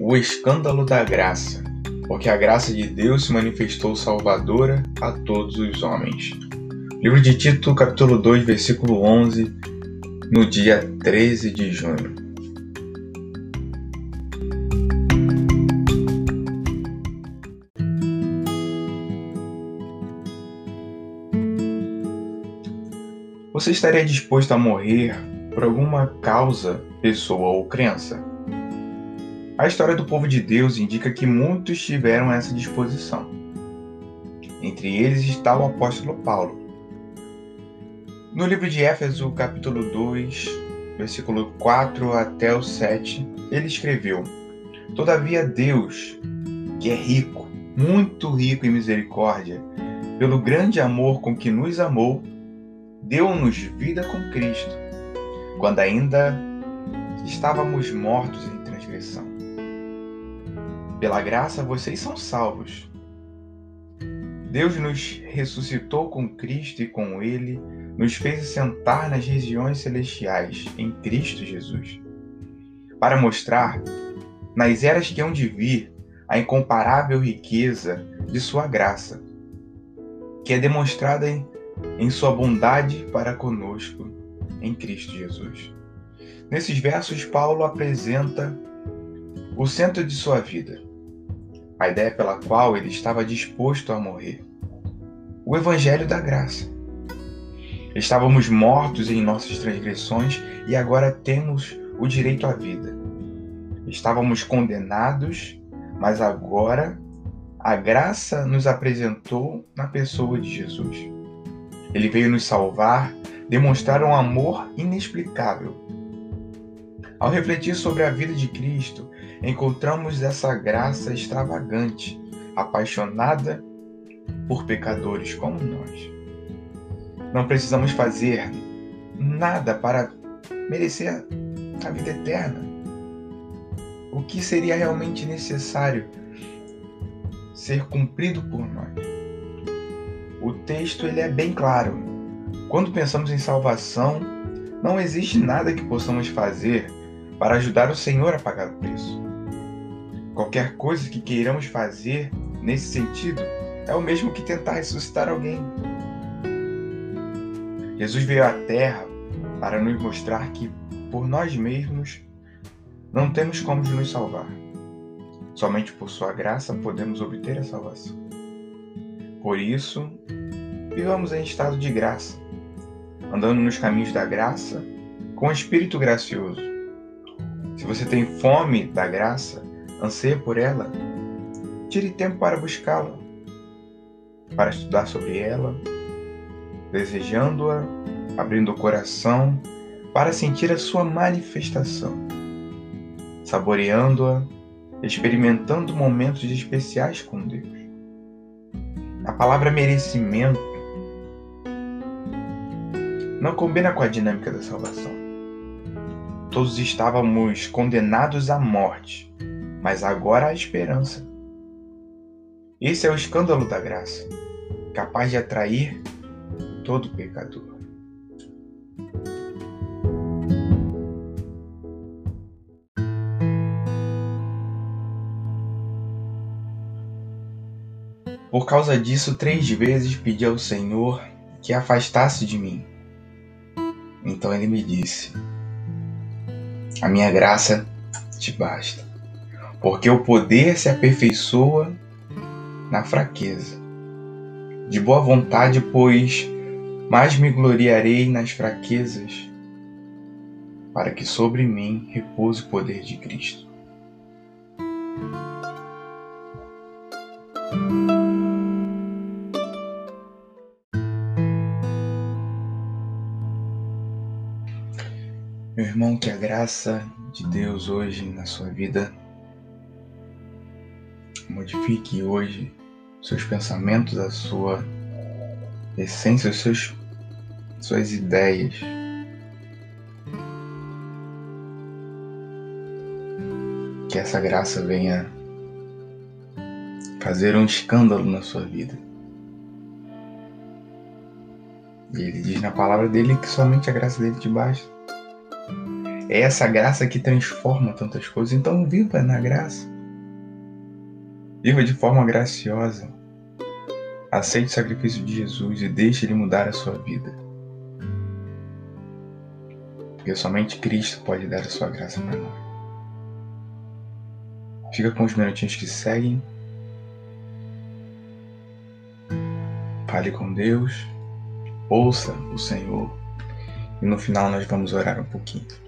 O escândalo da graça, porque a graça de Deus se manifestou salvadora a todos os homens. Livro de Tito, capítulo 2, versículo 11, no dia 13 de junho. Você estaria disposto a morrer por alguma causa, pessoa ou crença? A história do povo de Deus indica que muitos tiveram essa disposição. Entre eles está o apóstolo Paulo. No livro de Éfeso, capítulo 2, versículo 4 até o 7, ele escreveu: Todavia Deus, que é rico, muito rico em misericórdia, pelo grande amor com que nos amou, deu-nos vida com Cristo, quando ainda estávamos mortos em transgressão. Pela graça vocês são salvos. Deus nos ressuscitou com Cristo e com Ele nos fez sentar nas regiões celestiais em Cristo Jesus, para mostrar, nas eras que hão de vir, a incomparável riqueza de Sua graça, que é demonstrada em, em Sua bondade para conosco em Cristo Jesus. Nesses versos, Paulo apresenta o centro de sua vida a ideia pela qual ele estava disposto a morrer. O Evangelho da Graça. Estávamos mortos em nossas transgressões e agora temos o direito à vida. Estávamos condenados, mas agora a graça nos apresentou na pessoa de Jesus. Ele veio nos salvar, demonstrar um amor inexplicável. Ao refletir sobre a vida de Cristo, encontramos essa graça extravagante, apaixonada por pecadores como nós. Não precisamos fazer nada para merecer a vida eterna. O que seria realmente necessário ser cumprido por nós? O texto ele é bem claro. Quando pensamos em salvação, não existe nada que possamos fazer para ajudar o Senhor a pagar o preço. Qualquer coisa que queiramos fazer nesse sentido é o mesmo que tentar ressuscitar alguém. Jesus veio à Terra para nos mostrar que, por nós mesmos, não temos como nos salvar. Somente por Sua graça podemos obter a salvação. Por isso, vivamos em estado de graça, andando nos caminhos da graça com o Espírito gracioso. Se você tem fome da graça, anseia por ela, tire tempo para buscá-la, para estudar sobre ela, desejando-a, abrindo o coração para sentir a sua manifestação, saboreando-a, experimentando momentos especiais com Deus. A palavra merecimento não combina com a dinâmica da salvação. Todos estávamos condenados à morte, mas agora há esperança. Esse é o escândalo da graça, capaz de atrair todo pecador. Por causa disso, três vezes pedi ao Senhor que afastasse de mim. Então ele me disse: A minha graça te basta porque o poder se aperfeiçoa na fraqueza. De boa vontade, pois, mais me gloriarei nas fraquezas, para que sobre mim repouse o poder de Cristo. Irmão, que a graça de Deus hoje na sua vida modifique hoje seus pensamentos, a sua essência, seus, suas ideias. Que essa graça venha fazer um escândalo na sua vida. E ele diz na palavra dele que somente a graça dele te basta. É essa graça que transforma tantas coisas. Então viva na graça. Viva de forma graciosa. Aceite o sacrifício de Jesus e deixe ele mudar a sua vida. Porque somente Cristo pode dar a sua graça para nós. Fica com os minutinhos que seguem. Fale com Deus. Ouça o Senhor. E no final nós vamos orar um pouquinho.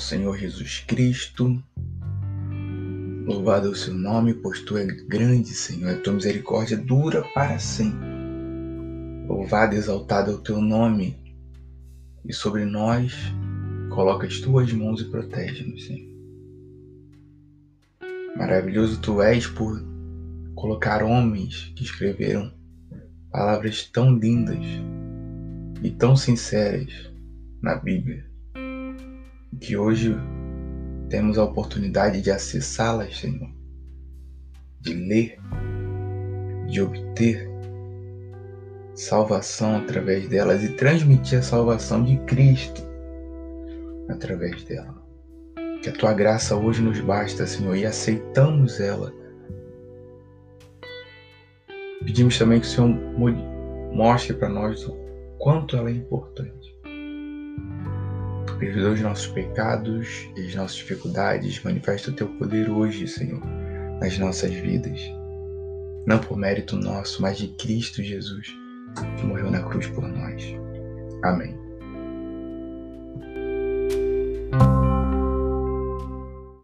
Senhor Jesus Cristo. Louvado é o seu nome, pois tu és grande, Senhor, a tua misericórdia dura para sempre. Louvado e exaltado é o teu nome, e sobre nós coloca as tuas mãos e protege-nos, Senhor. Maravilhoso tu és por colocar homens que escreveram palavras tão lindas e tão sinceras na Bíblia que hoje temos a oportunidade de acessá-las, Senhor, de ler, de obter salvação através delas e transmitir a salvação de Cristo através dela. Que a tua graça hoje nos basta, Senhor, e aceitamos ela. Pedimos também que o Senhor mostre para nós o quanto ela é importante perdoa os nossos pecados e as nossas dificuldades. Manifesta o teu poder hoje, Senhor, nas nossas vidas, não por mérito nosso, mas de Cristo Jesus, que morreu na cruz por nós. Amém.